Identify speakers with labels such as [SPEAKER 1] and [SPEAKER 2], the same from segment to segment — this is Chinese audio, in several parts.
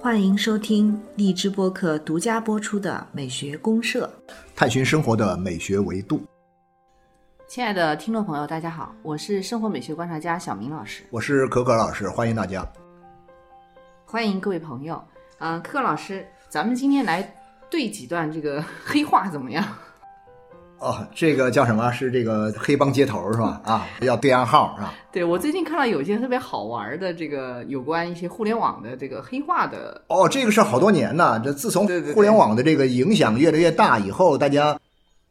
[SPEAKER 1] 欢迎收听荔枝播客独家播出的《美学公社》，
[SPEAKER 2] 探寻生活的美学维度。
[SPEAKER 3] 亲爱的听众朋友，大家好，我是生活美学观察家小明老师，
[SPEAKER 2] 我是可可老师，欢迎大家。
[SPEAKER 3] 欢迎各位朋友。嗯、可可老师，咱们今天来对几段这个 黑话怎么样？
[SPEAKER 2] 哦，这个叫什么？是这个黑帮接头是吧？啊，要对暗号是吧？
[SPEAKER 3] 对我最近看到有一些特别好玩的这个有关一些互联网的这个黑话的，
[SPEAKER 2] 哦，这个事儿好多年呢。这自从互联网的这个影响越来越大以后，大家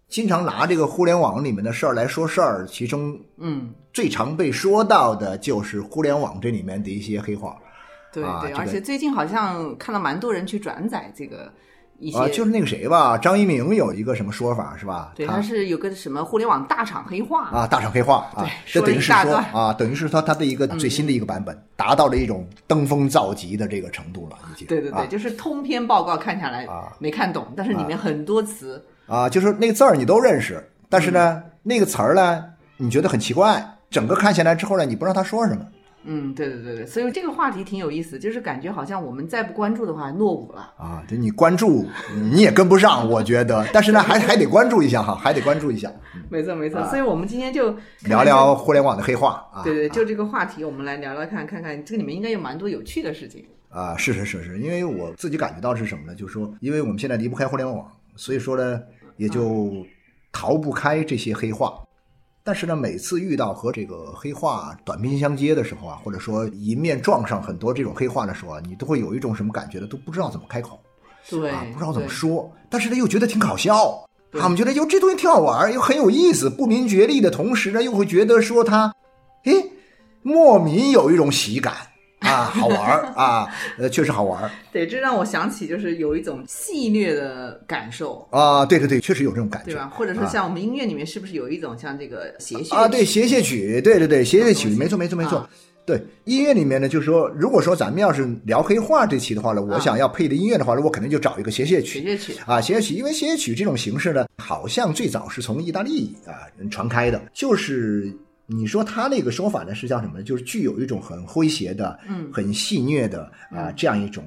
[SPEAKER 2] 经常拿这个互联网里面的事儿来说事儿，其中
[SPEAKER 3] 嗯，
[SPEAKER 2] 最常被说到的就是互联网这里面的一些黑话
[SPEAKER 3] 对对，而且最近好像看到蛮多人去转载这个一些，
[SPEAKER 2] 啊，就是那个谁吧，张一鸣有一个什么说法是吧？
[SPEAKER 3] 对，
[SPEAKER 2] 他
[SPEAKER 3] 他是有个什么互联网大厂黑化，
[SPEAKER 2] 啊，大厂黑化啊
[SPEAKER 3] 对，
[SPEAKER 2] 这等于是说啊，等于是说他的一个最新的一个版本，达到了一种登峰造极的这个程度了，已经。
[SPEAKER 3] 对对对，
[SPEAKER 2] 啊
[SPEAKER 3] 就是通篇报告看下来
[SPEAKER 2] 啊
[SPEAKER 3] 没看懂，但是里面很多词，
[SPEAKER 2] 啊，就是那个字儿你都认识，但是呢，
[SPEAKER 3] 嗯
[SPEAKER 2] 那个词儿呢，你觉得很奇怪，整个看下来之后呢，你不知道他说什么。
[SPEAKER 3] 嗯，对对对对，所以这个话题挺有意思，就是感觉好像我们再不关注的话落伍了。
[SPEAKER 2] 啊，就你关注你也跟不上，我觉得，但是呢，还还得关注一下哈，还得关注一下，
[SPEAKER 3] 没错没错，所以我们今天就
[SPEAKER 2] 啊聊聊互联网的黑话啊。
[SPEAKER 3] 对对，就这个话题，我们来聊聊看，看看这个里面应该有蛮多有趣的事情。
[SPEAKER 2] 啊，是是是是，因为我自己感觉到是什么呢？就是说，因为我们现在离不开互联网，所以说呢，也就逃不开这些黑话。但是呢，每次遇到和这个黑话短兵相接的时候啊，或者说迎面撞上很多这种黑话的时候啊，你都会有一种什么感觉呢？都不知道怎么开口
[SPEAKER 3] 对，
[SPEAKER 2] 啊，不知道怎么。说。但是呢，又觉得挺搞笑。
[SPEAKER 3] 对
[SPEAKER 2] 啊我们觉得哟，这东西挺好玩，又很有意思，不明觉厉的同时呢，又会觉得说他，诶，莫名有一种喜感啊，好玩儿啊，呃，确实好玩儿。
[SPEAKER 3] 对，这让我想起就是有一种戏谑的感受，
[SPEAKER 2] 啊，对对对，确实有这种感觉，
[SPEAKER 3] 对吧？或者说像我们音乐里面是不是有一种像这个谐谑
[SPEAKER 2] 啊，对，谐谑曲，对对对，谐谑曲，没错没错没错。
[SPEAKER 3] 啊
[SPEAKER 2] 对音乐里面呢，就是说，如果说咱们要是聊黑话这期的话呢，我
[SPEAKER 3] 啊
[SPEAKER 2] 想要配的音乐的话呢，我肯定就找一个谐谑曲
[SPEAKER 3] 谐谑曲？
[SPEAKER 2] 啊，谐谑曲，因为谐谑曲这种形式呢，好像最早是从意大利啊传开的，就是你说他那个说法呢是叫什么呢？就是具有一种很诙谐的、
[SPEAKER 3] 嗯
[SPEAKER 2] 很戏谑的啊这样一种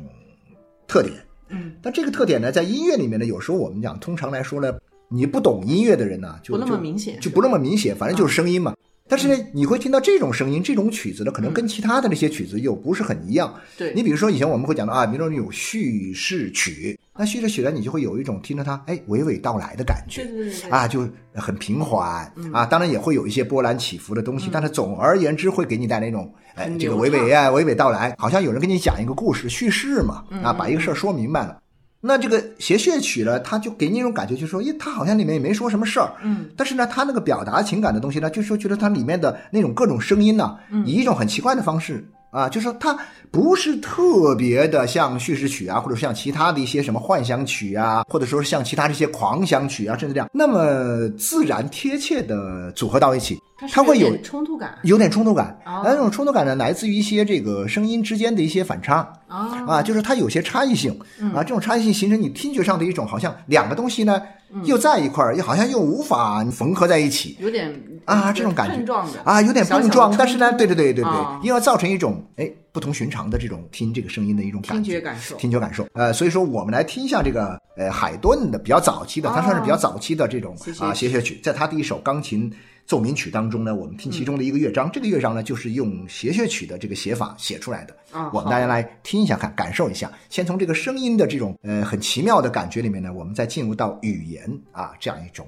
[SPEAKER 2] 特点。
[SPEAKER 3] 嗯，
[SPEAKER 2] 但这个特点呢，在音乐里面呢，有时候我们讲，通常来说呢，你不懂音乐的人呢，就
[SPEAKER 3] 不那么
[SPEAKER 2] 就
[SPEAKER 3] 明显
[SPEAKER 2] 就不那么明显，反正就是声音嘛。但是呢，你会听到这种声音，这种曲子呢，可能
[SPEAKER 3] 嗯
[SPEAKER 2] 跟其他的那些曲子又不是很一样。
[SPEAKER 3] 对，
[SPEAKER 2] 你比如说，以前我们会讲到啊，比如说有叙事曲，那叙事曲呢，你就会有一种听着它哎娓娓道来的感觉。
[SPEAKER 3] 对对对对。
[SPEAKER 2] 啊，就很平缓
[SPEAKER 3] 嗯。
[SPEAKER 2] 啊，当然也会有一些波澜起伏的东西，但是总而言之会给你带来一种哎这个娓娓啊娓娓道来，好像有人跟你讲一个故事叙事嘛
[SPEAKER 3] 嗯
[SPEAKER 2] 啊，把一个事儿说明白了。那这个谐谑曲呢，它就给你一种感觉，就是说，咦，它好像里面也没说什么事儿，
[SPEAKER 3] 嗯，
[SPEAKER 2] 但是呢，它那个表达情感的东西呢，就是说觉得它里面的那种各种声音呢，
[SPEAKER 3] 嗯。
[SPEAKER 2] 以一种很奇怪的方式啊，就是说它不是特别的像叙事曲啊，或者像其他的一些什么幻想曲啊，或者说像其他这些狂想曲啊，甚至这样那么自然贴切的组合到一起，
[SPEAKER 3] 它
[SPEAKER 2] 会有
[SPEAKER 3] 冲突感。
[SPEAKER 2] 有点冲突感。
[SPEAKER 3] 哦。
[SPEAKER 2] 那这种冲突感呢，来自于一些这个声音之间的一些反差。
[SPEAKER 3] 啊
[SPEAKER 2] 啊，就是它有些差异性。
[SPEAKER 3] 嗯。
[SPEAKER 2] 啊，这种差异性形成你听觉上的一种好像两个东西呢
[SPEAKER 3] 嗯。
[SPEAKER 2] 又在一块儿，又好像又无法缝合在一起。
[SPEAKER 3] 有点
[SPEAKER 2] 啊，这种感觉。
[SPEAKER 3] 碰撞的。
[SPEAKER 2] 啊，有点碰撞，
[SPEAKER 3] 冲
[SPEAKER 2] 但是呢，对对对对对
[SPEAKER 3] 啊，
[SPEAKER 2] 因为造成一种哎不同寻常的这种听这个声音的一种感
[SPEAKER 3] 听
[SPEAKER 2] 觉
[SPEAKER 3] 觉感受，
[SPEAKER 2] 听觉感受。呃，所以说我们来听一下这个呃海顿的比较早期的，它算是比较
[SPEAKER 3] 哦
[SPEAKER 2] 早期的这种啊谐谑曲，在他的一首钢琴奏鸣曲当中呢，我们听其中的一个乐章，这个乐章呢就是用谐谑曲的这个写法写出来的。
[SPEAKER 3] 啊，
[SPEAKER 2] 我们大家来听一下看，感受一下。先从这个声音的这种呃很奇妙的感觉里面呢，我们再进入到语言啊这样一种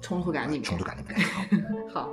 [SPEAKER 3] 冲突感里面
[SPEAKER 2] 冲突感里面。好
[SPEAKER 3] 好。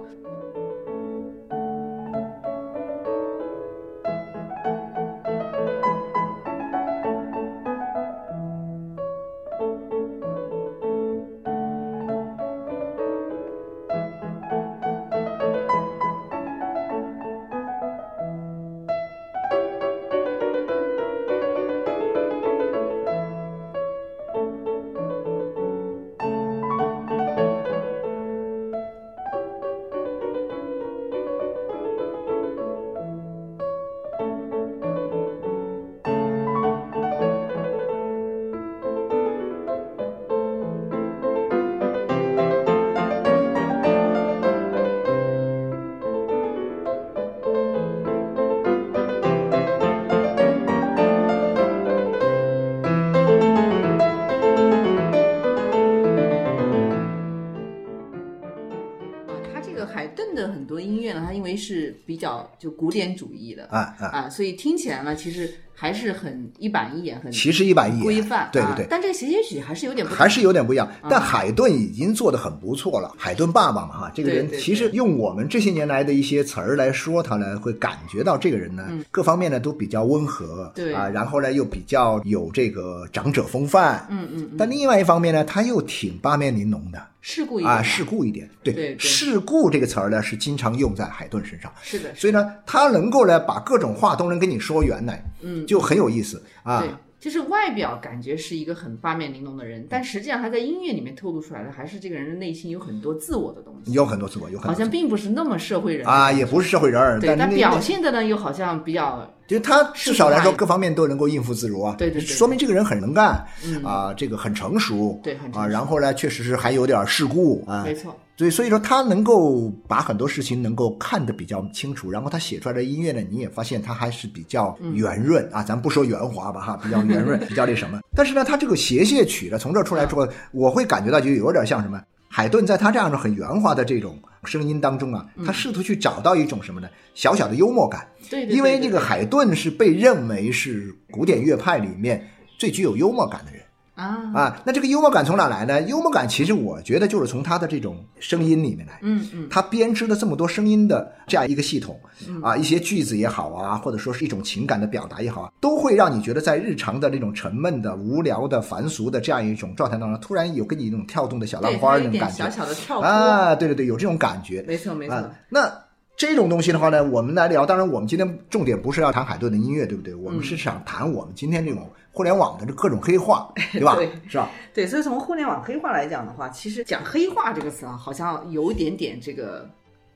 [SPEAKER 3] 是，是比较就古典主义的
[SPEAKER 2] 啊啊，
[SPEAKER 3] 啊，所以听起来呢，其实还是很一板一眼，很
[SPEAKER 2] 其实一板一眼，
[SPEAKER 3] 规范，
[SPEAKER 2] 对对对。
[SPEAKER 3] 啊。但这个协协曲还是有点
[SPEAKER 2] 还是有点不一样，
[SPEAKER 3] 啊。
[SPEAKER 2] 但海顿已经做得很不错了。海顿爸爸嘛，哈，这个人其实用我们这些年来的一些词儿来说他呢，会感觉到这个人呢，各方面呢都比较温和，
[SPEAKER 3] 嗯对。
[SPEAKER 2] 啊，然后呢又比较有这个长者风范，
[SPEAKER 3] 嗯嗯嗯，
[SPEAKER 2] 但另外一方面呢，他又挺八面玲珑的。啊，
[SPEAKER 3] 事故一点。嘛
[SPEAKER 2] 世故一点。对，
[SPEAKER 3] 对对。
[SPEAKER 2] 世故这个词儿呢是经常用在海顿身上，
[SPEAKER 3] 是的，
[SPEAKER 2] 所以呢，他能够呢把各种话都能跟你说圆来，
[SPEAKER 3] 嗯，
[SPEAKER 2] 就很有意思啊。
[SPEAKER 3] 对。，就是外表感觉是一个很八面玲珑的人，但实际上他在音乐里面透露出来的，还是这个人的内心有很多自我的东西，
[SPEAKER 2] 有很多自我，有很多
[SPEAKER 3] 好像并不是那么社会人
[SPEAKER 2] 啊，也不是社会人儿，
[SPEAKER 3] 对，但
[SPEAKER 2] 但
[SPEAKER 3] 表现的呢又好像比较
[SPEAKER 2] 就他至少来说各方面都能够应付自如啊，
[SPEAKER 3] 对对对
[SPEAKER 2] 说明这个人很能干，
[SPEAKER 3] 嗯。
[SPEAKER 2] 啊，这个很成熟，啊，
[SPEAKER 3] 对很成熟。
[SPEAKER 2] 然后呢，确实是还有点世故啊，
[SPEAKER 3] 没错，
[SPEAKER 2] 对，所以说他能够把很多事情能够看得比较清楚，然后他写出来的音乐呢，你也发现他还是比较
[SPEAKER 3] 嗯。
[SPEAKER 2] 圆润、啊，咱不说圆滑吧哈，比较圆润，比较那什么。但是呢，他这个谐谑曲呢，从这儿出来之后，我会感觉到就有点像什么。海顿在他这样的很圆滑的这种声音当中啊，他试图去找到一种什么呢？小小的幽默感。
[SPEAKER 3] 对对，
[SPEAKER 2] 因为
[SPEAKER 3] 对
[SPEAKER 2] 这个海顿是被认为是古典乐派里面最具有幽默感的人。
[SPEAKER 3] 啊，
[SPEAKER 2] 啊，那这个幽默感从哪来呢？幽默感其实我觉得就是从他的这种声音里面来。
[SPEAKER 3] 嗯嗯，
[SPEAKER 2] 他编织了这么多声音的这样一个系统，啊，一些句子也好啊，或者说是一种情感的表达也好啊，都会让你觉得在日常的那种沉闷的、无聊的、凡俗的这样一种状态当中，突然有跟你那种跳动的小浪，花那种感觉
[SPEAKER 3] 小小的跳，
[SPEAKER 2] 啊，对对对，有这种感觉。
[SPEAKER 3] 没错没错，
[SPEAKER 2] 啊，那这种东西的话呢，我们来聊。当然，我们今天重点不是要谈海顿的音乐，对不对？我们是想谈我们今天这种互联网的这各种黑话，对吧？
[SPEAKER 3] 对
[SPEAKER 2] 是吧？
[SPEAKER 3] 对，所以从互联网黑话来讲的话，其实讲黑话这个词啊，好像有一点点这个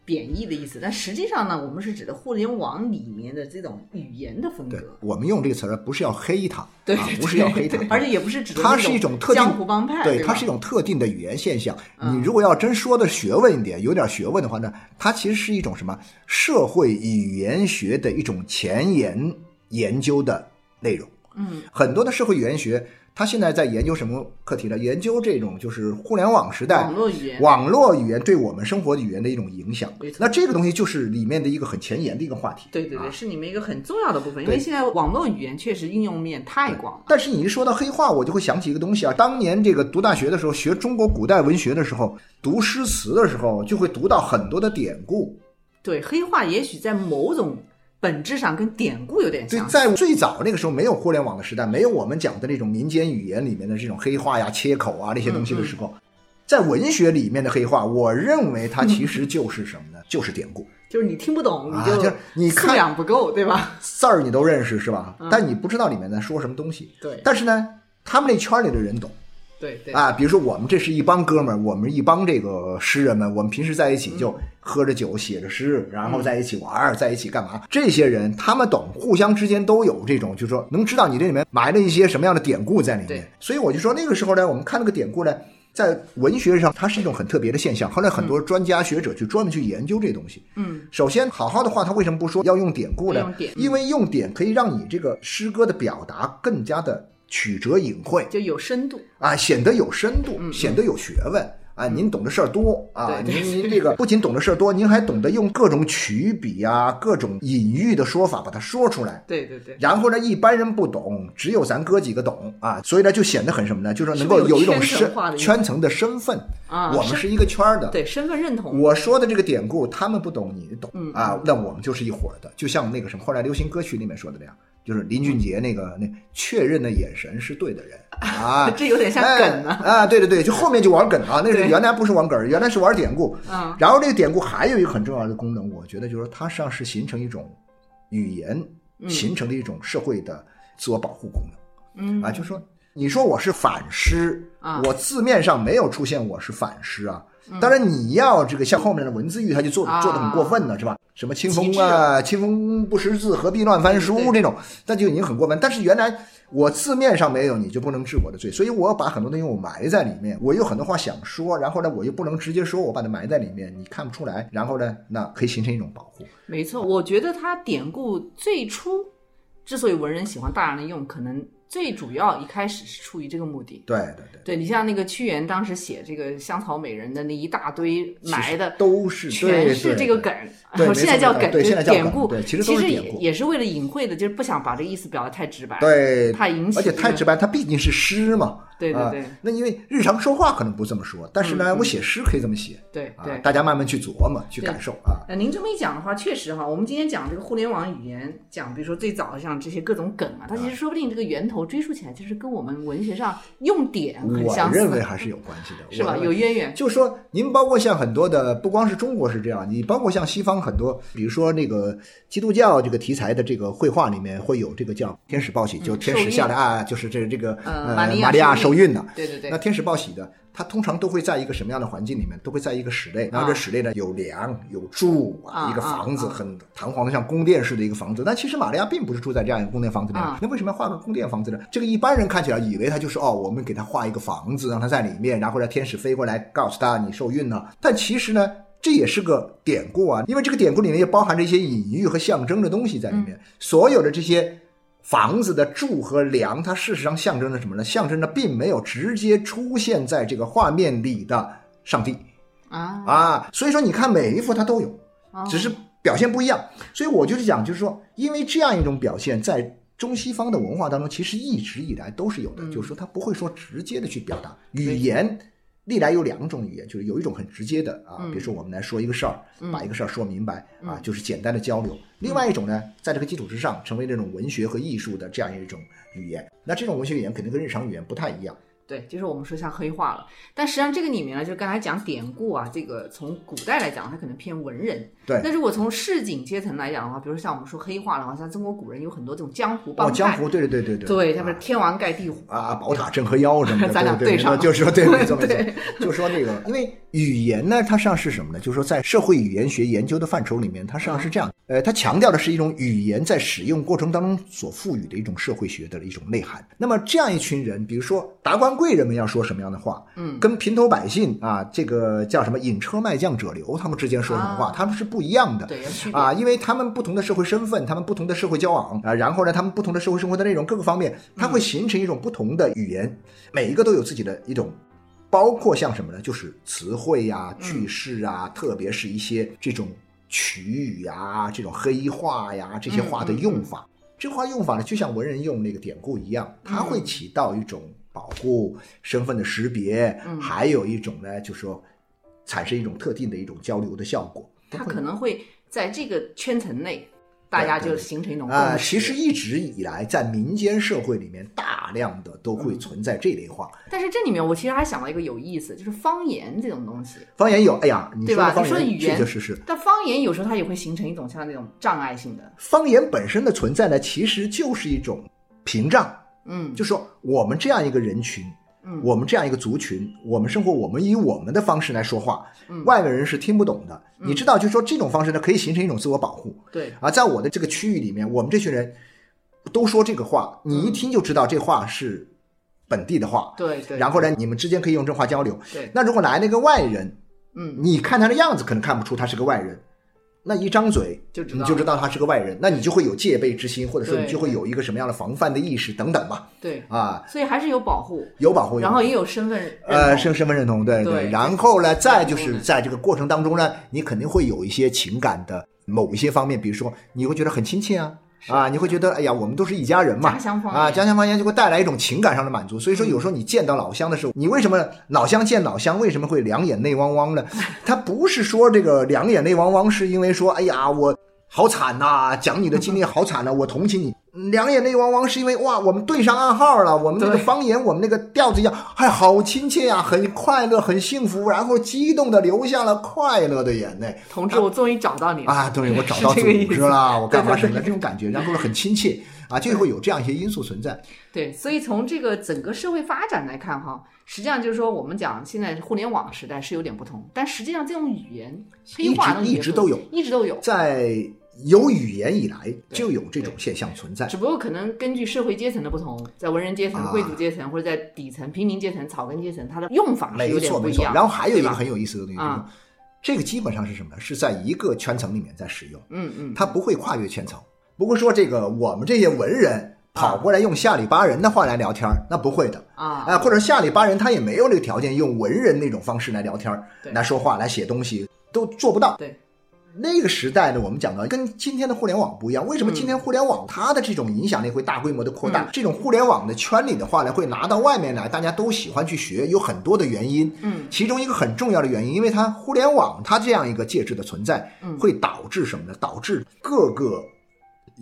[SPEAKER 3] 贬义的意思，但实际上呢，我们是指的互联网里面的这种语言的风格，，
[SPEAKER 2] 我们用这个词儿不是要黑它，啊
[SPEAKER 3] 对对，
[SPEAKER 2] 不是要黑
[SPEAKER 3] 它，而且也不是指
[SPEAKER 2] 它是一种特定
[SPEAKER 3] 江湖帮派，
[SPEAKER 2] 对，它是一种特定的语言现象。
[SPEAKER 3] 嗯
[SPEAKER 2] 你如果要真说的学问一点，有点学问的话呢，它其实是一种什么社会语言学的一种前沿研究的内容。
[SPEAKER 3] 嗯，
[SPEAKER 2] 很多的社会语言学，它现在在研究什么课题呢？研究这种就是互联网时代
[SPEAKER 3] 网络语言，
[SPEAKER 2] 网络语言对我们生活语言的一种影响。那这个东西就是里面的一个很前沿的一个话题。
[SPEAKER 3] 对对对，
[SPEAKER 2] 啊
[SPEAKER 3] 是里面一个很重要的部分，因为现在网络语言确实应用面太广了。
[SPEAKER 2] 但是你一说到黑话，我就会想起一个东西啊。当年这个读大学的时候，学中国古代文学的时候，读诗词的时候，就会读到很多的典故。
[SPEAKER 3] 对，黑话也许在某种本质上跟典故有点
[SPEAKER 2] 对，
[SPEAKER 3] 像。
[SPEAKER 2] 在最早那个时候，没有互联网的时代，没有我们讲的那种民间语言里面的这种黑话呀、切口啊那些东西的时候，在文学里面的黑话，我认为它其实就是什么呢？就是典故。
[SPEAKER 3] 就是你听不懂，
[SPEAKER 2] 啊
[SPEAKER 3] 你就
[SPEAKER 2] 就是你
[SPEAKER 3] 素
[SPEAKER 2] 看
[SPEAKER 3] 养不够，对吧？
[SPEAKER 2] 字儿你都认识是吧
[SPEAKER 3] 嗯？
[SPEAKER 2] 但你不知道里面在说什么东西。
[SPEAKER 3] 对
[SPEAKER 2] 但是呢，他们那圈里的人懂。
[SPEAKER 3] 对对
[SPEAKER 2] 啊，比如说我们这是一帮哥们儿，我们一帮这个诗人们，我们平时在一起就喝着酒，写着诗，然后在一起玩儿，在一起干嘛？这些人他们懂，互相之间都有这种，就是说能知道你这里面埋了一些什么样的典故在里面
[SPEAKER 3] 对。
[SPEAKER 2] 所以我就说那个时候呢，我们看那个典故呢。在文学上，它是一种很特别的现象。后来很多专家学者去专门去研究这东西。
[SPEAKER 3] 嗯，
[SPEAKER 2] 首先，好好的话，他为什么不说要用典故呢？因为用典可以让你这个诗歌的表达更加的曲折隐晦。
[SPEAKER 3] 就有深度。
[SPEAKER 2] 啊，显得有深度，
[SPEAKER 3] 嗯
[SPEAKER 2] 显得有学问啊！您懂的事儿多啊，您您这个不仅懂的事儿多，您还懂得用各种曲笔啊、各种隐喻的说法把它说出来。
[SPEAKER 3] 对对对，
[SPEAKER 2] 然后呢，一般人不懂，只有咱哥几个懂啊，所以呢，就显得很什么呢？就是能够
[SPEAKER 3] 有
[SPEAKER 2] 有一种身
[SPEAKER 3] 圈层的
[SPEAKER 2] 身份，
[SPEAKER 3] 啊
[SPEAKER 2] 我们是一个圈儿的。
[SPEAKER 3] 对身份认同。
[SPEAKER 2] 我说的这个典故，他们不懂，你懂、
[SPEAKER 3] 嗯
[SPEAKER 2] 啊，那我们就是一伙儿的，就像那个什么，后来流行歌曲里面说的那样，就是林俊杰那个那确认的眼神是对的人 啊，
[SPEAKER 3] 这有点像梗呢
[SPEAKER 2] 哎啊，对对对，就后面就玩梗啊，那是原来不是玩梗，原来是玩典故。
[SPEAKER 3] 嗯
[SPEAKER 2] 然后这个典故还有一个很重要的功能，我觉得就是说它实际上是形成一种语言
[SPEAKER 3] 嗯
[SPEAKER 2] 形成的一种社会的自我保护功能。
[SPEAKER 3] 嗯
[SPEAKER 2] 啊，就说你说我是反诗
[SPEAKER 3] 啊
[SPEAKER 2] 我字面上没有出现我是反诗啊。当然，你要这个像后面的文字狱，他就做做的很过分了，是吧？什么清风啊，清风不识字，何必乱翻书这种，那就已经很过分。但是原来我字面上没有，你就不能治我的罪，所以我把很多东西我埋在里面，我有很多话想说，然后呢，我又不能直接说，我把它埋在里面，你看不出来，然后呢，那可以形成一种保护。
[SPEAKER 3] 没错，我觉得它典故最初之所以文人喜欢大量的用，可能最主要一开始是出于这个目的。
[SPEAKER 2] 对对对，
[SPEAKER 3] 对你像那个屈原当时写这个香草美人的那一大堆埋的，
[SPEAKER 2] 都是
[SPEAKER 3] 全是这个梗，然后现在叫梗，
[SPEAKER 2] 对，现在叫
[SPEAKER 3] 典故，
[SPEAKER 2] 对，其实
[SPEAKER 3] 其实
[SPEAKER 2] 典故，
[SPEAKER 3] 也是为了隐晦的，就是不想把这个意思表达太直白，
[SPEAKER 2] 对，
[SPEAKER 3] 怕引起，
[SPEAKER 2] 而且太直白，它毕竟是诗嘛。
[SPEAKER 3] 对对对，
[SPEAKER 2] 那因为日常说话可能不这么说，但是呢，我写诗可以这么写。
[SPEAKER 3] 对对，
[SPEAKER 2] 大家慢慢去琢磨、去感受啊。
[SPEAKER 3] 呃，您这么一讲的话，确实哈，我们今天讲这个互联网语言，讲比如说最早像这些各种梗啊，它其实说不定这个源头追溯起来，就是跟我们文学上用典很相
[SPEAKER 2] 似。我认为还是有关系的，
[SPEAKER 3] 是吧？有渊源。
[SPEAKER 2] 就说您包括像很多的，不光是中国是这样，你包括像西方很多，比如说那个基督教这个题材的这个绘画里面会有这个叫天使报喜，就天使下来啊，就是这这个呃玛利亚受孕的。
[SPEAKER 3] 对对对。
[SPEAKER 2] 那天使报喜的，它通常都会在一个什么样的环境里面？都会在一个室内，然后这室内呢有梁有柱啊，一个房子很堂皇的，像宫殿式的一个房子。但其实玛利亚并不是住在这样一个宫殿房子里，那为什么要画个宫殿房子呢？这个一般人看起来以为他就是哦，我们给他画一个房子，让他在里面，然后让天使飞过来告诉他你受孕了。但其实呢，这也是个典故啊，因为这个典故里面也包含着一些隐喻和象征的东西在里面。所有的这些。房子的柱和梁，它事实上象征着什么呢？象征着并没有直接出现在这个画面里的上帝
[SPEAKER 3] 啊
[SPEAKER 2] 啊！所以说，你看每一幅它都有，只是表现不一样。所以我就是讲，就是说，因为这样一种表现，在中西方的文化当中，其实一直以来都是有的。就是说，它不会说直接的去表达语言。历来有两种语言，就是有一种很直接的啊，比如说我们来说一个事儿，把一个事儿说明白啊，就是简单的交流。另外一种呢，在这个基础之上，成为这种文学和艺术的这样一种语言。那这种文学语言肯定跟日常语言不太一样。
[SPEAKER 3] 对，就是我们说像黑化了，但实际上这个里面呢，就刚才讲典故啊，这个从古代来讲，它可能偏文人。
[SPEAKER 2] 对。
[SPEAKER 3] 那如果从市井阶层来讲的话，比如说像我们说黑化的话，像中国古人有很多这种江湖帮
[SPEAKER 2] 派。哦，江湖，对对对对
[SPEAKER 3] 对。
[SPEAKER 2] 对，
[SPEAKER 3] 他们天王盖地虎
[SPEAKER 2] 啊，宝塔镇河妖什么的。
[SPEAKER 3] 咱俩
[SPEAKER 2] 对
[SPEAKER 3] 上，
[SPEAKER 2] 就是说对，没错没错，就说那个，因为语言呢，它实际上是什么呢？就是说在社会语言学研究的范畴里面，它实际上是这样，呃，它强调的是一种语言在使用过程当中所赋予的一种社会学的一种内涵。那么这样一群人，比如说达官贵人们要说什么？什么样的话？
[SPEAKER 3] 嗯，
[SPEAKER 2] 跟平头百姓啊，这个叫什么“引车卖将者流”，他们之间说什么话？他们是不一样的。
[SPEAKER 3] 对，
[SPEAKER 2] 啊，因为他们不同的社会身份，他们不同的社会交往啊，然后呢，他们不同的社会生活的内容各个方面，它会形成一种不同的语言，每一个都有自己的一种，包括像什么呢？就是词汇呀、句式啊，特别是一些这种曲语呀、这种黑话呀这些话的用法。这话用法呢，就像文人用那个典故一样，它会起到一种。保护身份的识别，还有一种呢，就是说产生一种特定的一种交流的效果。
[SPEAKER 3] 它可能会在这个圈层内，大家就形成一种
[SPEAKER 2] 啊。其实一直以来，在民间社会里面，大量的都会存在这类话。
[SPEAKER 3] 但是这里面，我其实还想到一个有意思，就是方言这种东西。
[SPEAKER 2] 方言有，哎呀，你
[SPEAKER 3] 对吧？你
[SPEAKER 2] 说
[SPEAKER 3] 语言
[SPEAKER 2] 确确实实，
[SPEAKER 3] 但方言有时候它也会形成一种像那种障碍性的。
[SPEAKER 2] 方言本身的存在呢，其实就是一种屏障。
[SPEAKER 3] 嗯，
[SPEAKER 2] 就说我们这样一个人群，
[SPEAKER 3] 嗯，
[SPEAKER 2] 我们这样一个族群，我们生活，我们以我们的方式来说话，
[SPEAKER 3] 嗯，
[SPEAKER 2] 外面人是听不懂的。你知道，就说这种方式呢，可以形成一种自我保护。
[SPEAKER 3] 对，
[SPEAKER 2] 而，在我的这个区域里面，我们这群人都说这个话，你一听就知道这话是本地的话。
[SPEAKER 3] 对对。
[SPEAKER 2] 然后呢，你们之间可以用这话交流。
[SPEAKER 3] 对。
[SPEAKER 2] 那如果来了一个外人，
[SPEAKER 3] 嗯，
[SPEAKER 2] 你看他的样子，可能看不出他是个外人。那一张嘴，
[SPEAKER 3] 就
[SPEAKER 2] 你就知道他是个外人，那你就会有戒备之心，或者说你就会有一个什么样的防范的意识等等吧。
[SPEAKER 3] 对
[SPEAKER 2] 啊，
[SPEAKER 3] 所以还是有保护，
[SPEAKER 2] 有保护，
[SPEAKER 3] 然后也有身份
[SPEAKER 2] 呃身身份认同，对
[SPEAKER 3] 对。
[SPEAKER 2] 然后呢，再就是在这个过程当中呢，你肯定会有一些情感的某一些方面，比如说你会觉得很亲切啊。啊，你会觉得，哎呀，我们都是一家人嘛，啊，家乡方言就会带来一种情感上的满足。所以说，有时候你见到老乡的时候，你为什么老乡见老乡为什么会两眼泪汪汪呢？他不是说这个两眼泪汪汪，是因为说，哎呀，我。好惨呐！讲你的经历好惨呐，我同情你。两眼泪汪汪，是因为哇，我们对上暗号了。我们那个方言，我们那个调子一样，还好亲切呀，很快乐，很幸福，然后激动的流下了快乐的眼泪。
[SPEAKER 3] 同志，我终于找到你了
[SPEAKER 2] 啊！对，我找到组织了，我干嘛什么的这种感觉，然后很亲切啊，就会有这样一些因素存在。
[SPEAKER 3] 对，所以从这个整个社会发展来看，哈，实际上就是说，我们讲现在互联网时代是有点不同，但实际上这种语言黑化
[SPEAKER 2] 一直都有，
[SPEAKER 3] 一直都有
[SPEAKER 2] 在。有语言以来就有这种现象存在，
[SPEAKER 3] 只不过可能根据社会阶层的不同，在文人阶层、贵族阶层，或者在底层平民阶层、草根阶层，它的用法是有点不一样。
[SPEAKER 2] 然后还有一个很有意思的东西，这个基本上是什么呢？是在一个圈层里面在使用，
[SPEAKER 3] 嗯嗯，
[SPEAKER 2] 它不会跨越圈层。不过说这个我们这些文人跑过来用下里巴人的话来聊天儿，那不会的。
[SPEAKER 3] 啊
[SPEAKER 2] 哎，或者下里巴人他也没有那个条件用文人那种方式来聊天儿来说话、来写东西，都做不到。
[SPEAKER 3] 对，
[SPEAKER 2] 那个时代呢，我们讲到跟今天的互联网不一样。为什么今天互联网它的这种影响力会大规模的扩大？
[SPEAKER 3] 嗯
[SPEAKER 2] 这种互联网的圈里的话呢，会拿到外面来，大家都喜欢去学，有很多的原因。
[SPEAKER 3] 嗯，
[SPEAKER 2] 其中一个很重要的原因，因为它互联网它这样一个介质的存在，
[SPEAKER 3] 嗯
[SPEAKER 2] 会导致什么呢？导致各个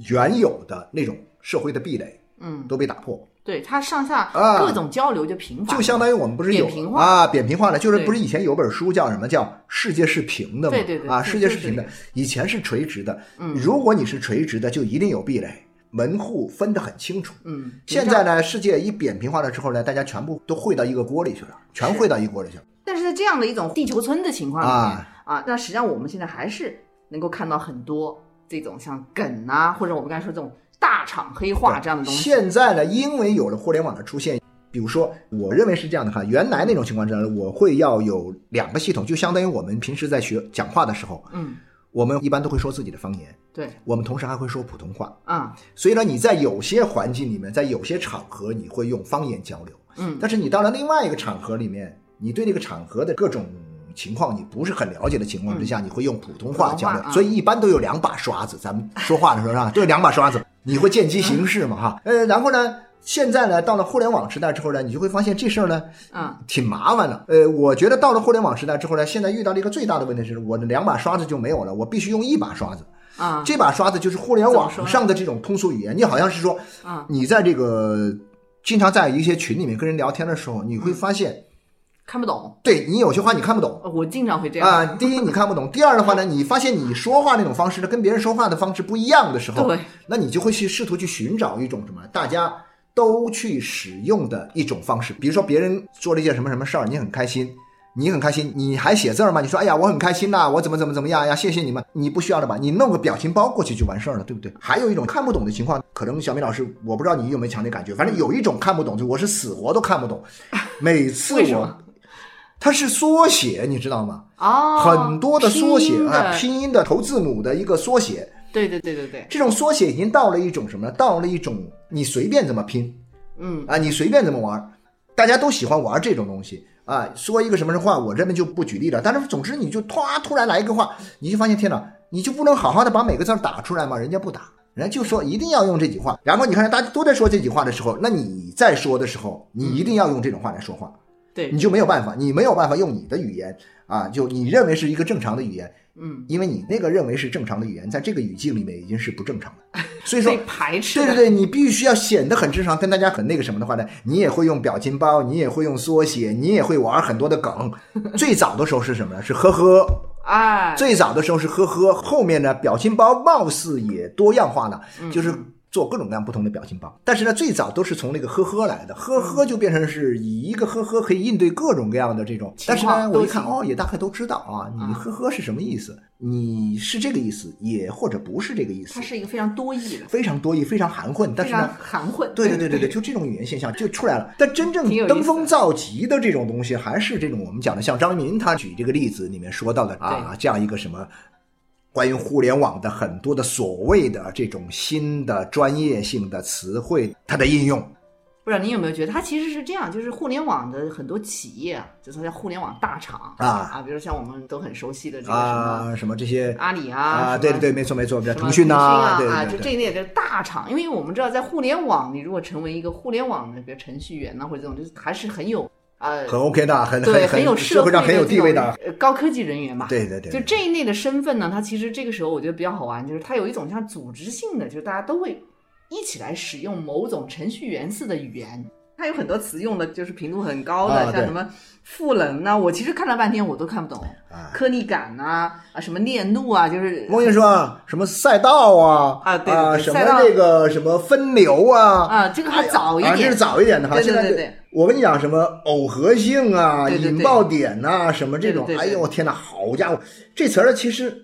[SPEAKER 2] 原有的那种社会的壁垒
[SPEAKER 3] 嗯，
[SPEAKER 2] 都被打破。
[SPEAKER 3] 对，它上下
[SPEAKER 2] 啊
[SPEAKER 3] 各种交流就频繁，
[SPEAKER 2] 就相当于我们不是有
[SPEAKER 3] 扁平化
[SPEAKER 2] 啊，扁平化了，就是不是以前有本书叫什么叫世界是平的嘛？啊，
[SPEAKER 3] 对对对啊
[SPEAKER 2] 世界是平的以前是垂直的。
[SPEAKER 3] 嗯
[SPEAKER 2] 如果你是垂直的，就一定有壁垒，门户分得很清楚。
[SPEAKER 3] 嗯，
[SPEAKER 2] 现在呢，世界一扁平化了之后呢，大家全部都汇到一个锅里去了，全汇到一锅里去了
[SPEAKER 3] 但是在这样的一种地球村的情况里面
[SPEAKER 2] 啊。
[SPEAKER 3] 啊，那实际上我们现在还是能够看到很多这种像梗啊，或者我们刚才说这种大厂黑化这样的东西。
[SPEAKER 2] 现在呢，因为有了互联网的出现，比如说，我认为是这样的哈，原来那种情况之下，我会要有两个系统，就相当于我们平时在学讲话的时候，
[SPEAKER 3] 嗯，
[SPEAKER 2] 我们一般都会说自己的方言，
[SPEAKER 3] 对，
[SPEAKER 2] 我们同时还会说普通话。
[SPEAKER 3] 啊，
[SPEAKER 2] 所以呢，你在有些环境里面，在有些场合，你会用方言交流。
[SPEAKER 3] 嗯
[SPEAKER 2] 但是你到了另外一个场合里面，你对那个场合的各种情况你不是很了解的情况之下，你会用普通话交流。所以一般都有两把刷子，咱们说话的时候啊，都有两把刷子，你会见机行事嘛哈。呃，然后呢，现在呢，到了互联网时代之后呢，你就会发现这事儿呢，
[SPEAKER 3] 嗯，
[SPEAKER 2] 挺麻烦的。呃，我觉得到了互联网时代之后呢，现在遇到了一个最大的问题是，我的两把刷子就没有了，我必须用一把刷子。
[SPEAKER 3] 啊，
[SPEAKER 2] 这把刷子就是互联网上的这种通俗语言。你好像是说，
[SPEAKER 3] 啊，
[SPEAKER 2] 你在这个经常在一些群里面跟人聊天的时候，你会发现，
[SPEAKER 3] 看不懂，
[SPEAKER 2] 对你有些话你看不懂。
[SPEAKER 3] 呃我经常会这样。
[SPEAKER 2] 啊，第一你看不懂，第二的话呢，你发现你说话那种方式呢，跟别人说话的方式不一样的时候，
[SPEAKER 3] 对，
[SPEAKER 2] 那你就会去试图去寻找一种什么大家都去使用的一种方式。比如说别人做了一件什么什么事儿，你很开心，你很开心，你还写字儿吗？你说哎呀我很开心呐、我怎么怎么怎么样呀？谢谢你们，你不需要了吧？你弄个表情包过去就完事儿了，对不对？还有一种看不懂的情况，可能小明老师我不知道你有没有强烈感觉，反正有一种看不懂，就我是死活都看不懂，每次我。它是缩写，你知道吗？
[SPEAKER 3] 哦，
[SPEAKER 2] 很多的缩写啊，拼音的头字母的一个缩写，
[SPEAKER 3] 对对对对对，
[SPEAKER 2] 这种缩写已经到了一种什么呢？到了一种你随便怎么拼
[SPEAKER 3] 嗯，
[SPEAKER 2] 啊，你随便怎么玩，大家都喜欢玩这种东西啊。说一个什么话，我这边就不举例了。但是总之，你就突突然来一个话，你就发现天哪，你就不能好好的把每个字打出来吗？人家不打。人家就说一定要用这句话，然后你看大家都在说这句话的时候，那你在说的时候，你一定要用这种话来说话。
[SPEAKER 3] 对
[SPEAKER 2] 你，就没有办法，你没有办法用你的语言啊，就你认为是一个正常的语言，
[SPEAKER 3] 嗯，
[SPEAKER 2] 因为你那个认为是正常的语言，在这个语境里面已经是不正常的，所以说
[SPEAKER 3] 被。排斥。
[SPEAKER 2] 对对对，你必须要显得很正常，跟大家很那个什么的话呢，你也会用表情包，你也会用缩写，你也会玩很多的梗。最早的时候是什么呢？是呵呵，
[SPEAKER 3] 哎，
[SPEAKER 2] 最早的时候是呵呵，后面呢表情包貌似也多样化了，
[SPEAKER 3] 嗯
[SPEAKER 2] 就是做各种各样不同的表情包。但是呢，最早都是从那个呵呵来的，呵呵就变成是以一个呵呵可以应对各种各样的这种。但是呢，我一看哦，也大概都知道啊，你
[SPEAKER 3] 啊
[SPEAKER 2] 呵呵是什么意思？你是这个意思，也或者不是这个意思
[SPEAKER 3] 它，是一个非常多义的，
[SPEAKER 2] 非常多义，非常含混。但是呢。
[SPEAKER 3] 含混。
[SPEAKER 2] 对对对对对，就这种语言现象就出来了。但真正登峰造极的这种东西，还是这种我们讲的，像张明他举这个例子里面说到的啊，这样一个什么关于互联网的很多的所谓的这种新的专业性的词汇，它的应用。
[SPEAKER 3] 不知道您有没有觉得，它其实是这样，就是互联网的很多企业啊，就是叫互联网大厂
[SPEAKER 2] 啊。
[SPEAKER 3] 啊，比如像我们都很熟悉的这个什么
[SPEAKER 2] 啊，什么这些。
[SPEAKER 3] 阿里啊，
[SPEAKER 2] 啊，对对对，没错没错，比如腾讯呐，
[SPEAKER 3] 啊，
[SPEAKER 2] 对
[SPEAKER 3] 啊
[SPEAKER 2] 对对对，
[SPEAKER 3] 就这一类的大厂，因为我们知道，在互联网，你如果成为一个互联网的，比如程序员呐、或者这种，就是还是很有呃，
[SPEAKER 2] 很 OK 的，很
[SPEAKER 3] 对，
[SPEAKER 2] 很
[SPEAKER 3] 有社
[SPEAKER 2] 社会上很有地位的，
[SPEAKER 3] 呃高科技人员嘛。
[SPEAKER 2] 对对对，
[SPEAKER 3] 就这一类的身份呢，它其实这个时候我觉得比较好玩，就是它有一种像组织性的，就是大家都会一起来使用某种程序员式的语言。它有很多词用的就是频度很高的，
[SPEAKER 2] 啊
[SPEAKER 3] 像什么赋能呐、我其实看了半天我都看不懂。
[SPEAKER 2] 啊。
[SPEAKER 3] 颗粒感呐、啊，什么链路啊，就是
[SPEAKER 2] 我跟你说啊，什么赛道啊
[SPEAKER 3] 啊对对对
[SPEAKER 2] 什么那个什么分流啊
[SPEAKER 3] 啊，这个还早一
[SPEAKER 2] 啊，这
[SPEAKER 3] 点。
[SPEAKER 2] 是早一点的哈。
[SPEAKER 3] 对对对对
[SPEAKER 2] 我跟你讲什么耦合性啊、
[SPEAKER 3] 对对对
[SPEAKER 2] 引爆点呐、什么这种，哎呦我天哪，好家伙，这词儿其实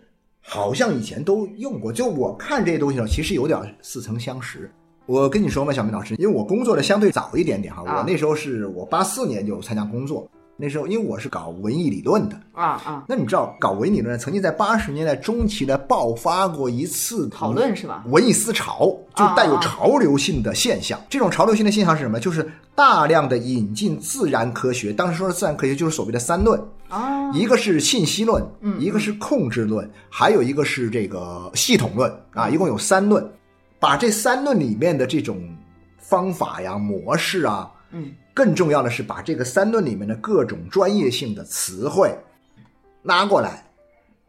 [SPEAKER 2] 好像以前都用过。就我看这些东西呢，其实有点似曾相识。我跟你说嘛，小明老师，因为我工作的相对早一点点哈，
[SPEAKER 3] 啊
[SPEAKER 2] 我那时候是我八四年就参加工作，那时候因为我是搞文艺理论的，
[SPEAKER 3] 啊啊，
[SPEAKER 2] 那你知道搞文艺理论曾经在八十年代中期呢爆发过一次
[SPEAKER 3] 讨论是吧？
[SPEAKER 2] 文艺思潮，就带有潮流性的现象。这种潮流性的现象是什么？就是大量的引进自然科学。当时说的自然科学就是所谓的三论
[SPEAKER 3] 啊，
[SPEAKER 2] 一个是信息论，
[SPEAKER 3] 嗯
[SPEAKER 2] 一个是控制论，还有一个是这个系统论啊，一共有三论。把这三论里面的这种方法呀、模式啊，
[SPEAKER 3] 嗯，
[SPEAKER 2] 更重要的是把这个三论里面的各种专业性的词汇拉过来，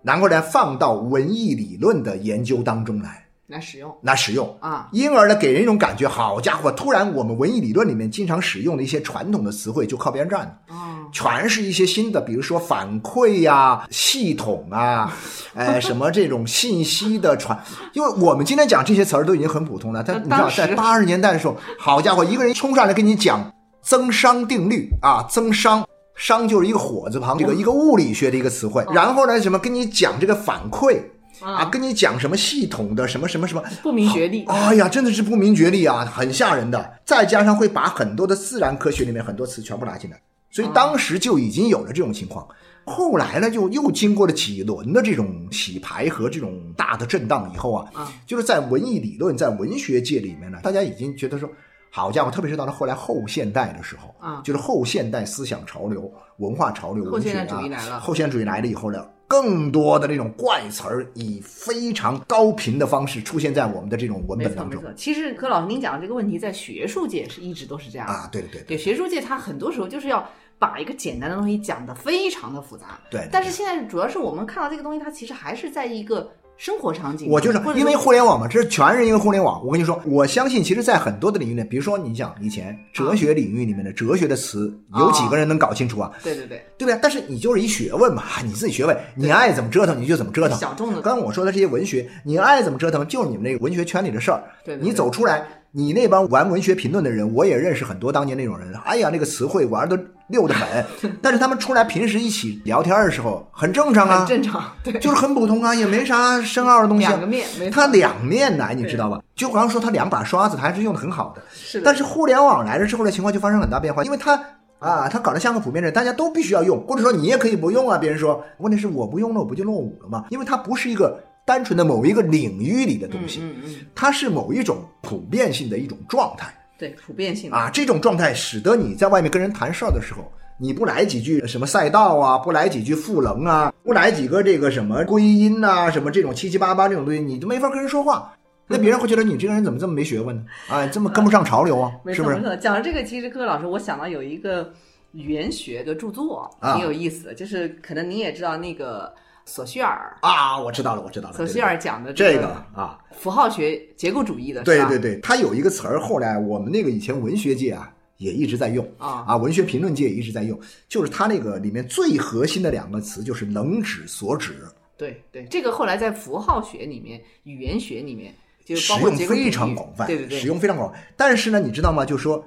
[SPEAKER 2] 拿过来放到文艺理论的研究当中来
[SPEAKER 3] 来使用
[SPEAKER 2] 来使用。
[SPEAKER 3] 啊，
[SPEAKER 2] 因而呢，给人一种感觉，好家伙，突然我们文艺理论里面经常使用的一些传统的词汇就靠边站了。
[SPEAKER 3] 哦，
[SPEAKER 2] 全是一些新的，比如说反馈呀、系统啊，哎，什么这种信息的传，因为我们今天讲这些词儿都已经很普通了，但你知道，在八十年代的时候，好家伙，一个人冲上来跟你讲增熵定律啊，增熵。熵就是一个火字旁，这个一个物理学的一个词汇。然后呢，什么跟你讲这个反馈啊，跟你讲什么系统的什么什么什么，
[SPEAKER 3] 不明觉厉。
[SPEAKER 2] 哎呀，真的是不明觉厉啊，很吓人的。再加上会把很多的自然科学里面很多词全部拿进来，所以当时就已经有了这种情况。后来呢，就又经过了几轮的这种洗牌和这种大的震荡以后啊，
[SPEAKER 3] 啊。
[SPEAKER 2] 就是在文艺理论、在文学界里面呢，大家已经觉得说，好家伙，特别是到了后来后现代的时候
[SPEAKER 3] 啊。
[SPEAKER 2] 就是后现代思想潮流、文化潮流、
[SPEAKER 3] 后
[SPEAKER 2] 文学啊，
[SPEAKER 3] 现代主义来了。
[SPEAKER 2] 后现代主义来了以后呢，更多的这种怪词儿以非常高频的方式出现在我们的这种文本当中。
[SPEAKER 3] 没错。没错。其实柯老师您讲的这个问题，在学术界是一直都是这样。
[SPEAKER 2] 啊，对对对
[SPEAKER 3] 对，学术界它很多时候就是要把一个简单的东西讲得非常的复杂。
[SPEAKER 2] 对对。
[SPEAKER 3] 但是现在主要是我们看到这个东西，它其实还是在一个生活场景。
[SPEAKER 2] 我就是因为互联网嘛，这是全是因为互联网。我跟你说，我相信其实，在很多的领域内，比如说你想以前哲学领域里面的哲学的词，有几个人能搞清楚啊？
[SPEAKER 3] 对对对，
[SPEAKER 2] 对不对？但是你就是一学问嘛，你自己学问，你爱怎么折腾你就怎么折腾。
[SPEAKER 3] 小众的
[SPEAKER 2] 刚刚我说的这些文学，你爱怎么折腾，就是你们那个文学圈里的事儿。
[SPEAKER 3] 对
[SPEAKER 2] 你走出来，你那帮玩文学评论的人，我也认识很多当年那种人。哎呀，那个词汇玩的溜得很，但是他们出来平时一起聊天的时候，很正常啊
[SPEAKER 3] 很，正常。对，
[SPEAKER 2] 就是很普通啊，也没啥深奥的东西啊。
[SPEAKER 3] 两个面，
[SPEAKER 2] 他两面来，你知道吧？就好像说他两把刷子，他还是用的很好的。
[SPEAKER 3] 是的。
[SPEAKER 2] 但是互联网来了之后的情况就发生很大变化，因为他啊，他搞得像个普遍人，大家都必须要用，或者说你也可以不用啊。别人说，问题是我不用了，我不就落伍了吗？因为它不是一个单纯的某一个领域里的东西，
[SPEAKER 3] 嗯嗯嗯，
[SPEAKER 2] 它是某一种普遍性的一种状态
[SPEAKER 3] 对，普遍性。
[SPEAKER 2] 啊。这种状态使得你在外面跟人谈事儿的时候。你不来几句什么赛道啊，不来几句赋能啊，不来几个这个什么归因呐、什么这种七七八八这种东西，你都没法跟人说话。那别人会觉得你这个人怎么这么没学问呢？啊，这么跟不上潮流啊，是不是？
[SPEAKER 3] 没错没错，讲到这个，其实各位老师，我想到有一个语言学的著作，
[SPEAKER 2] 啊
[SPEAKER 3] 挺有意思的，就是可能你也知道那个索绪尔，
[SPEAKER 2] 啊，我知道了，我知道了。
[SPEAKER 3] 索绪尔讲的
[SPEAKER 2] 这
[SPEAKER 3] 个
[SPEAKER 2] 个啊，
[SPEAKER 3] 符号学结构主义的，
[SPEAKER 2] 对对对，他有一个词儿，后来我们那个以前文学界啊也一直在用
[SPEAKER 3] 啊
[SPEAKER 2] 啊，文学评论界也一直在用，就是他那个里面最核心的两个词就是能指所指，
[SPEAKER 3] 对对，这个后来在符号学里面、语言学里面，就
[SPEAKER 2] 使
[SPEAKER 3] 包括
[SPEAKER 2] 用非常广泛，
[SPEAKER 3] 对对对，
[SPEAKER 2] 使用非常广泛。但是呢，你知道吗？就是说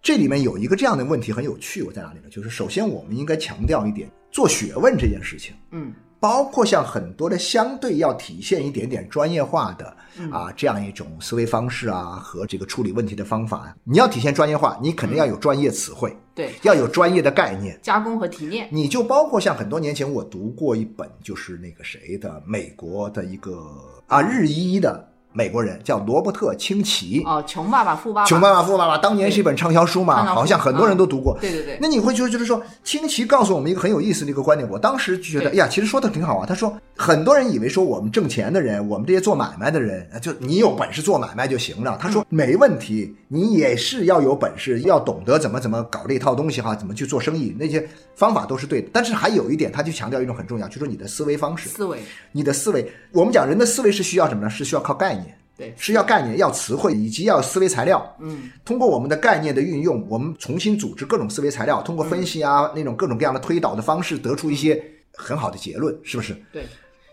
[SPEAKER 2] 这里面有一个这样的问题很有趣，我在哪里呢？就是首先我们应该强调一点，做学问这件事情。
[SPEAKER 3] 嗯
[SPEAKER 2] 包括像很多的相对要体现一点点专业化的
[SPEAKER 3] 嗯。
[SPEAKER 2] 啊这样一种思维方式啊和这个处理问题的方法，你要体现专业化，你肯定要有专业词汇，
[SPEAKER 3] 对，
[SPEAKER 2] 要有专业的概念。
[SPEAKER 3] 加工和提炼，
[SPEAKER 2] 你就包括像很多年前我读过一本，就是那个谁的美国的一个啊日医的美国人叫罗伯特清崎，
[SPEAKER 3] 哦，穷爸爸富爸爸，
[SPEAKER 2] 穷爸爸富爸爸》当年是一本畅销书嘛，好像很多人都读过。
[SPEAKER 3] 对对对，
[SPEAKER 2] 那你会觉得就是说，清崎告诉我们一个很有意思的一个观点，我当时就觉得，
[SPEAKER 3] 对
[SPEAKER 2] 哎呀，其实说的挺好啊。他说，很多人以为说我们挣钱的人，我们这些做买卖的人，就你有本事做买卖就行了。他说没问题，你也是要有本事，要懂得怎么怎么搞这套东西哈，怎么去做生意，那些方法都是对的。但是还有一点，他就强调一种很重要，就是说你的思维方式，
[SPEAKER 3] 思维，
[SPEAKER 2] 你的思维。我们讲人的思维是需要什么呢？是需要靠概念。
[SPEAKER 3] 对，
[SPEAKER 2] 是要概念、要词汇以及要思维材料。
[SPEAKER 3] 嗯，
[SPEAKER 2] 通过我们的概念的运用，我们重新组织各种思维材料，通过分析啊、那种各种各样的推导的方式，得出一些很好的结论，是不是？
[SPEAKER 3] 对，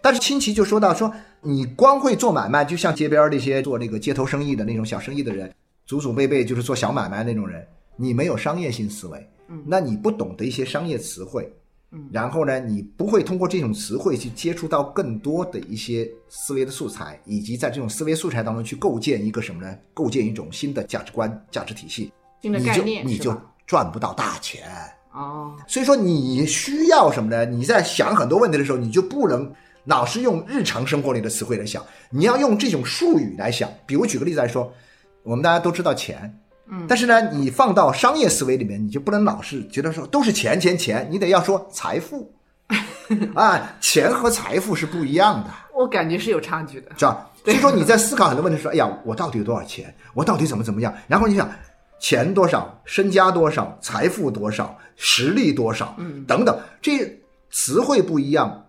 [SPEAKER 2] 但是清奇就说到说，你光会做买卖，就像街边儿那些做那个街头生意的那种小生意的人，祖祖辈辈就是做小买卖那种人，你没有商业性思维，
[SPEAKER 3] 嗯
[SPEAKER 2] 那你不懂得一些商业词汇，
[SPEAKER 3] 嗯
[SPEAKER 2] 然后呢，你不会通过这种词汇去接触到更多的一些思维的素材，以及在这种思维素材当中去构建一个什么呢？构建一种新的价值观、价值体系，
[SPEAKER 3] 新的概
[SPEAKER 2] 你就你就赚不到大钱。
[SPEAKER 3] 哦，
[SPEAKER 2] 所以说你需要什么呢？你在想很多问题的时候，你就不能老是用日常生活里的词汇来想，你要用这种术语来想。比如举个例子来说，我们大家都知道钱，嗯，但是呢，你放到商业思维里面，你就不能老是觉得说都是钱钱钱，你得要说财富 啊，钱和财富是不一样的。
[SPEAKER 3] 我感觉是有差距的。
[SPEAKER 2] 是吧？所以说你在思考很多问题说，哎呀，我到底有多少钱？我到底怎么怎么样？然后你想，钱多少，身家多少，财富多少，实力多少，嗯，等等，这词汇不一样，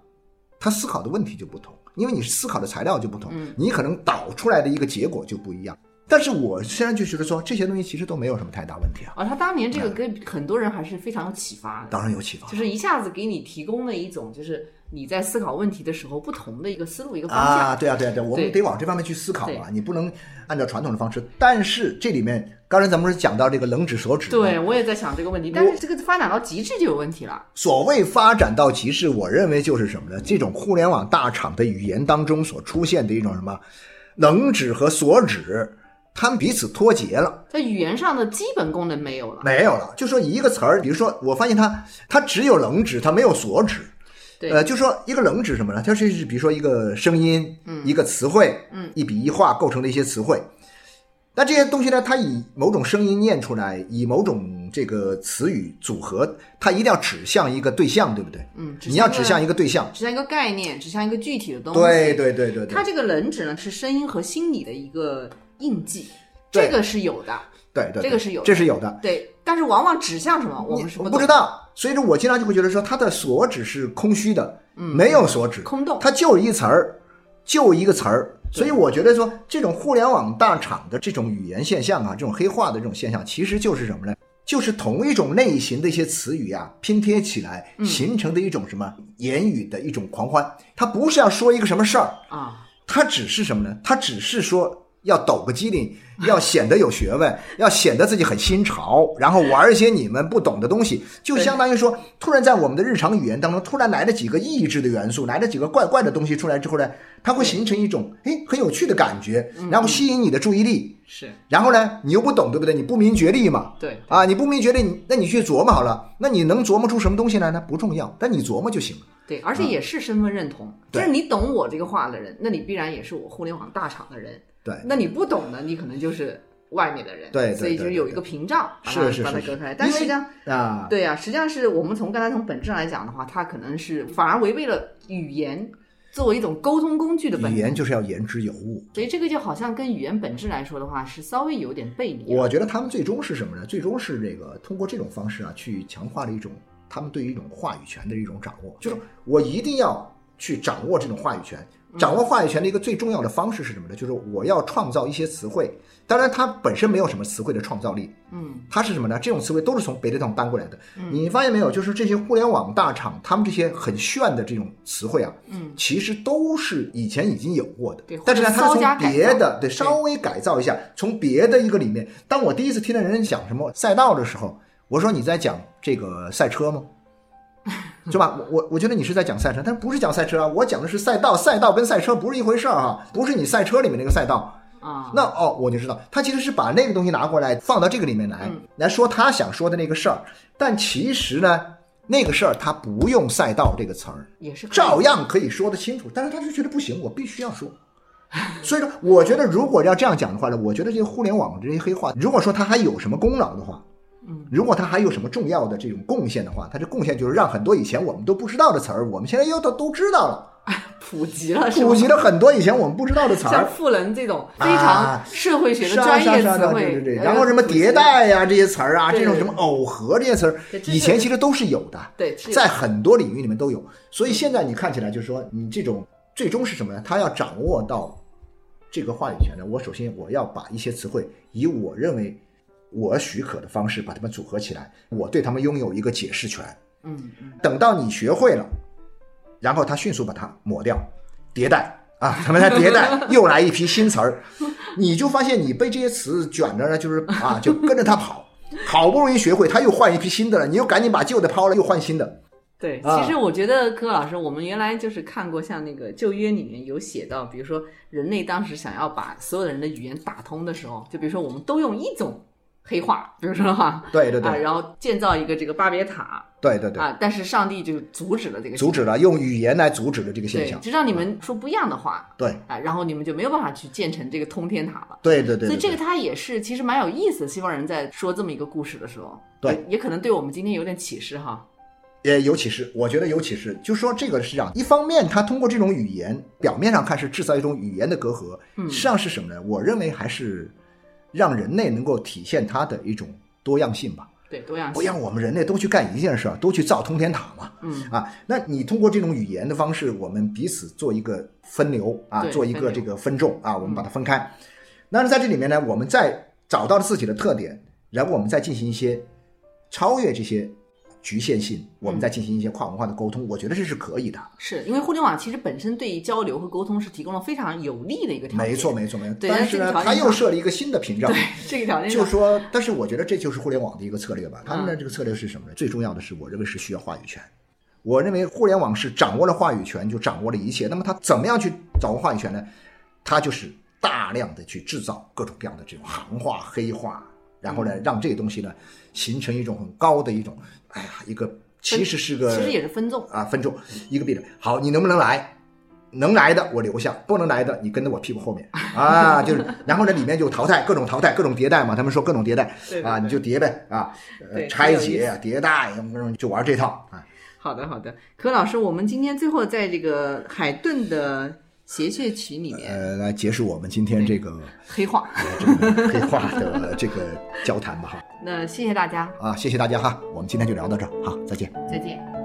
[SPEAKER 2] 他思考的问题就不同，因为你思考的材料就不同，你可能导出来的一个结果就不一样。但是我现在就觉得说，这些东西其实都没有什么太大问题啊，
[SPEAKER 3] 啊，他当年这个给很多人还是非常有启发的，
[SPEAKER 2] 当然有启发
[SPEAKER 3] 就。是一下子给你提供了一种，就是你在思考问题的时候不同的一个思路、一个方向。
[SPEAKER 2] 啊，对啊，对啊，对啊，我们得往这方面去思考啊，你不能按照传统的方式。但是这里面，刚才咱们不是讲到这个冷指所指，
[SPEAKER 3] 对，我也在想这个问题，但是这个发展到极致就有问题了。
[SPEAKER 2] 所谓发展到极致，我认为就是什么呢？这种互联网大厂的语言当中所出现的一种什么冷指和所指，他们彼此脱节了，
[SPEAKER 3] 在语言上的基本功能没有了。
[SPEAKER 2] 没有了。就说一个词儿，比如说，我发现它它只有冷指，它没有所指。
[SPEAKER 3] 对
[SPEAKER 2] 呃，就说一个冷指什么呢？它是比如说一个声音，嗯，一个词汇，
[SPEAKER 3] 嗯，
[SPEAKER 2] 一笔一画构成的一些词汇。那这些东西呢，它以某种声音念出来，以某种这个词语组合，它一定要指向一个对象，对不对？
[SPEAKER 3] 嗯，
[SPEAKER 2] 你要指向一个对象。
[SPEAKER 3] 指向一个概念，指向一个具体的东西。
[SPEAKER 2] 对对对对对
[SPEAKER 3] 它，这个冷指呢是声音和心理的一个印记，这个是有的。
[SPEAKER 2] 对对，对
[SPEAKER 3] 这个是有的
[SPEAKER 2] 这是有的。
[SPEAKER 3] 对，但是往往指向什么，我们不
[SPEAKER 2] 知道，所以说我经常就会觉得说，它的所指是空虚的，没有所指，
[SPEAKER 3] 空洞。
[SPEAKER 2] 它就一词儿，就一个词儿。所以我觉得说，这种互联网大厂的这种语言现象啊，这种黑化的这种现象，其实就是什么呢？就是同一种类型的一些词语啊，拼贴起来形成的一种什么言语的一种狂欢。它不是要说一个什么事儿，
[SPEAKER 3] 啊，
[SPEAKER 2] 它只是什么呢？它只是说要抖个机灵，要显得有学问，要显得自己很新潮，然后玩一些你们不懂的东西，就相当于说，突然在我们的日常语言当中，突然来了几个意志的元素，来了几个怪怪的东西出来之后呢，它会形成一种哎很有趣的感觉，然后吸引你的注意力。
[SPEAKER 3] 是
[SPEAKER 2] 然后呢，你又不懂，对不对？你不明觉厉嘛。
[SPEAKER 3] 对，
[SPEAKER 2] 啊，你不明觉厉，你那你去琢磨好了，那你能琢磨出什么东西来呢？不重要，但你琢磨就行了。
[SPEAKER 3] 对，而且也是身份认同，就是你懂我这个话的人，那你必然也是我互联网大厂的人。
[SPEAKER 2] 对，
[SPEAKER 3] 那你不懂的，你可能就是外面的人。
[SPEAKER 2] 对对
[SPEAKER 3] 所以就有一个屏障，把它
[SPEAKER 2] 是是是是
[SPEAKER 3] 把它隔开来。但实际上，
[SPEAKER 2] 啊，
[SPEAKER 3] 对啊、实际上是我们从刚才从本质上来讲的话，它可能是反而违背了语言作为一种沟通工具的本质。
[SPEAKER 2] 语言就是要言之有物。
[SPEAKER 3] 所以这个就好像跟语言本质来说的话，是稍微有点背离。
[SPEAKER 2] 我觉得他们最终是什么呢？最终是这个通过这种方式啊，去强化了一种他们对于一种话语权的一种掌握，就是我一定要去掌握这种话语权。掌握话语权的一个最重要的方式是什么呢？就是我要创造一些词汇。当然，它本身没有什么词汇的创造力，
[SPEAKER 3] 嗯，
[SPEAKER 2] 它是什么呢？这种词汇都是从别的地方搬过来的。你发现没有？就是这些互联网大厂，他们这些很炫的这种词汇啊，
[SPEAKER 3] 嗯，
[SPEAKER 2] 其实都是以前已经有过的
[SPEAKER 3] 对，
[SPEAKER 2] 但是呢，
[SPEAKER 3] 或者
[SPEAKER 2] 它是从别的对
[SPEAKER 3] 对
[SPEAKER 2] 稍微改造一下，从别的一个里面。当我第一次听到人家讲什么赛道的时候，我说你在讲这个赛车吗？是吧？我我我觉得你是在讲赛车，但不是讲赛车啊，我讲的是赛道，赛道跟赛车不是一回事儿啊，不是你赛车里面那个赛道。
[SPEAKER 3] 啊，
[SPEAKER 2] 那哦，我就知道，他其实是把那个东西拿过来放到这个里面来，
[SPEAKER 3] 嗯
[SPEAKER 2] 来说他想说的那个事儿。但其实呢，那个事儿他不用“赛道”这个词儿，
[SPEAKER 3] 也是
[SPEAKER 2] 照样可以说得清楚。但是他就觉得不行，我必须要说。所以说，我觉得如果要这样讲的话呢，我觉得这些互联网这些黑话，如果说它还有什么功劳的话，
[SPEAKER 3] 嗯，
[SPEAKER 2] 如果他还有什么重要的这种贡献的话，他这贡献就是让很多以前我们都不知道的词儿，我们现在又都都知道了，
[SPEAKER 3] 普及了，
[SPEAKER 2] 普及了很多以前我们不知道的词儿。
[SPEAKER 3] 像。赋能这种非
[SPEAKER 2] 啊
[SPEAKER 3] 常社会学的专业词汇，
[SPEAKER 2] 对对对，
[SPEAKER 3] 呃
[SPEAKER 2] 然后什么迭代呀、这些词儿啊，这种什么耦合这些词儿以前其实都是有的，
[SPEAKER 3] 对
[SPEAKER 2] 在很多领域里面都有。所以现在你看起来就是说，你这种最终是什么呢？他要掌握到这个话语权呢，我首先我要把一些词汇以我认为我许可的方式把它们组合起来，我对他们拥有一个解释权。
[SPEAKER 3] 嗯嗯，
[SPEAKER 2] 等到你学会了，然后他迅速把它抹掉，迭代。啊，他们在迭代，又来一批新词儿，你就发现你被这些词卷着呢，就是啊，就跟着他跑，好不容易学会，他又换一批新的了，你又赶紧把旧的抛了，又换新的。
[SPEAKER 3] 对，
[SPEAKER 2] 啊。
[SPEAKER 3] 其实我觉得柯老师，我们原来就是看过像那个旧约里面有写到，比如说人类当时想要把所有的人的语言打通的时候，就比如说我们都用一种黑化，比如说哈，啊，
[SPEAKER 2] 对对对
[SPEAKER 3] 然后建造一个这个巴别塔
[SPEAKER 2] 对对对，
[SPEAKER 3] 啊，但是上帝就阻止了这个
[SPEAKER 2] 阻止了用语言来阻止了这个现
[SPEAKER 3] 对，
[SPEAKER 2] 象。
[SPEAKER 3] 就让你们说不一样的话
[SPEAKER 2] 对
[SPEAKER 3] 啊，然后你们就没有办法去建成这个通天塔了。
[SPEAKER 2] 对对对，对对
[SPEAKER 3] 所以这个它也是其实蛮有意思的。西方人在说这么一个故事的时候，
[SPEAKER 2] 对
[SPEAKER 3] 也，也可能对我们今天有点启示哈。
[SPEAKER 2] 也有启示，我觉得有启示，就说这个是这样，一方面他通过这种语言，表面上看是制造一种语言的隔阂，
[SPEAKER 3] 嗯
[SPEAKER 2] 实际上是什么呢？我认为还是让人类能够体现它的一种多样性吧。
[SPEAKER 3] 对，多样性
[SPEAKER 2] 不
[SPEAKER 3] 性。
[SPEAKER 2] 让我们人类都去干一件事儿，都去造通天塔嘛。
[SPEAKER 3] 嗯
[SPEAKER 2] 啊，那你通过这种语言的方式，我们彼此做一个分流啊，做一个这个分众啊，我们把它分开。那在这里面呢，我们再找到了自己的特点，然后我们再进行一些超越这些局限性，我们再进行一些跨文化的沟通，我觉得这是可以的。
[SPEAKER 3] 是因为互联网其实本身对于交流和沟通是提供了非常有利的一个条件。
[SPEAKER 2] 没错，没错，没错。但是呢，
[SPEAKER 3] 但是这个条件
[SPEAKER 2] 它又设了一个新的屏障。
[SPEAKER 3] 对这个条件，
[SPEAKER 2] 就是说，但是我觉得这就是互联网的一个策略吧。他们
[SPEAKER 3] 嗯
[SPEAKER 2] 的这个策略是什么呢？最重要的是，我认为是需要话语权。我认为互联网是掌握了话语权，就掌握了一切。那么它怎么样去掌握话语权呢？它就是大量的去制造各种各样的这种行话、黑话，然后呢，让这个东西呢形成一种很高的一种，哎呀，一个其实是个
[SPEAKER 3] 其实也是分众。
[SPEAKER 2] 啊分众一个比例。好，你能不能来？能来的我留下，不能来的你跟在我屁股后面 啊，就是，然后呢里面就淘汰各种淘汰各种迭代嘛，他们说各种迭代啊，你就叠呗啊，呃拆解啊迭代，就玩这套啊。
[SPEAKER 3] 好的，好的。可老师，我们今天最后在这个海顿的谐谑曲里面，
[SPEAKER 2] 呃，来结束我们今天这个
[SPEAKER 3] 黑话。
[SPEAKER 2] 这个黑话的这个交谈吧哈
[SPEAKER 3] 那谢谢大家，
[SPEAKER 2] 啊，谢谢大家哈，我们今天就聊到这儿，好，再见。
[SPEAKER 3] 再见。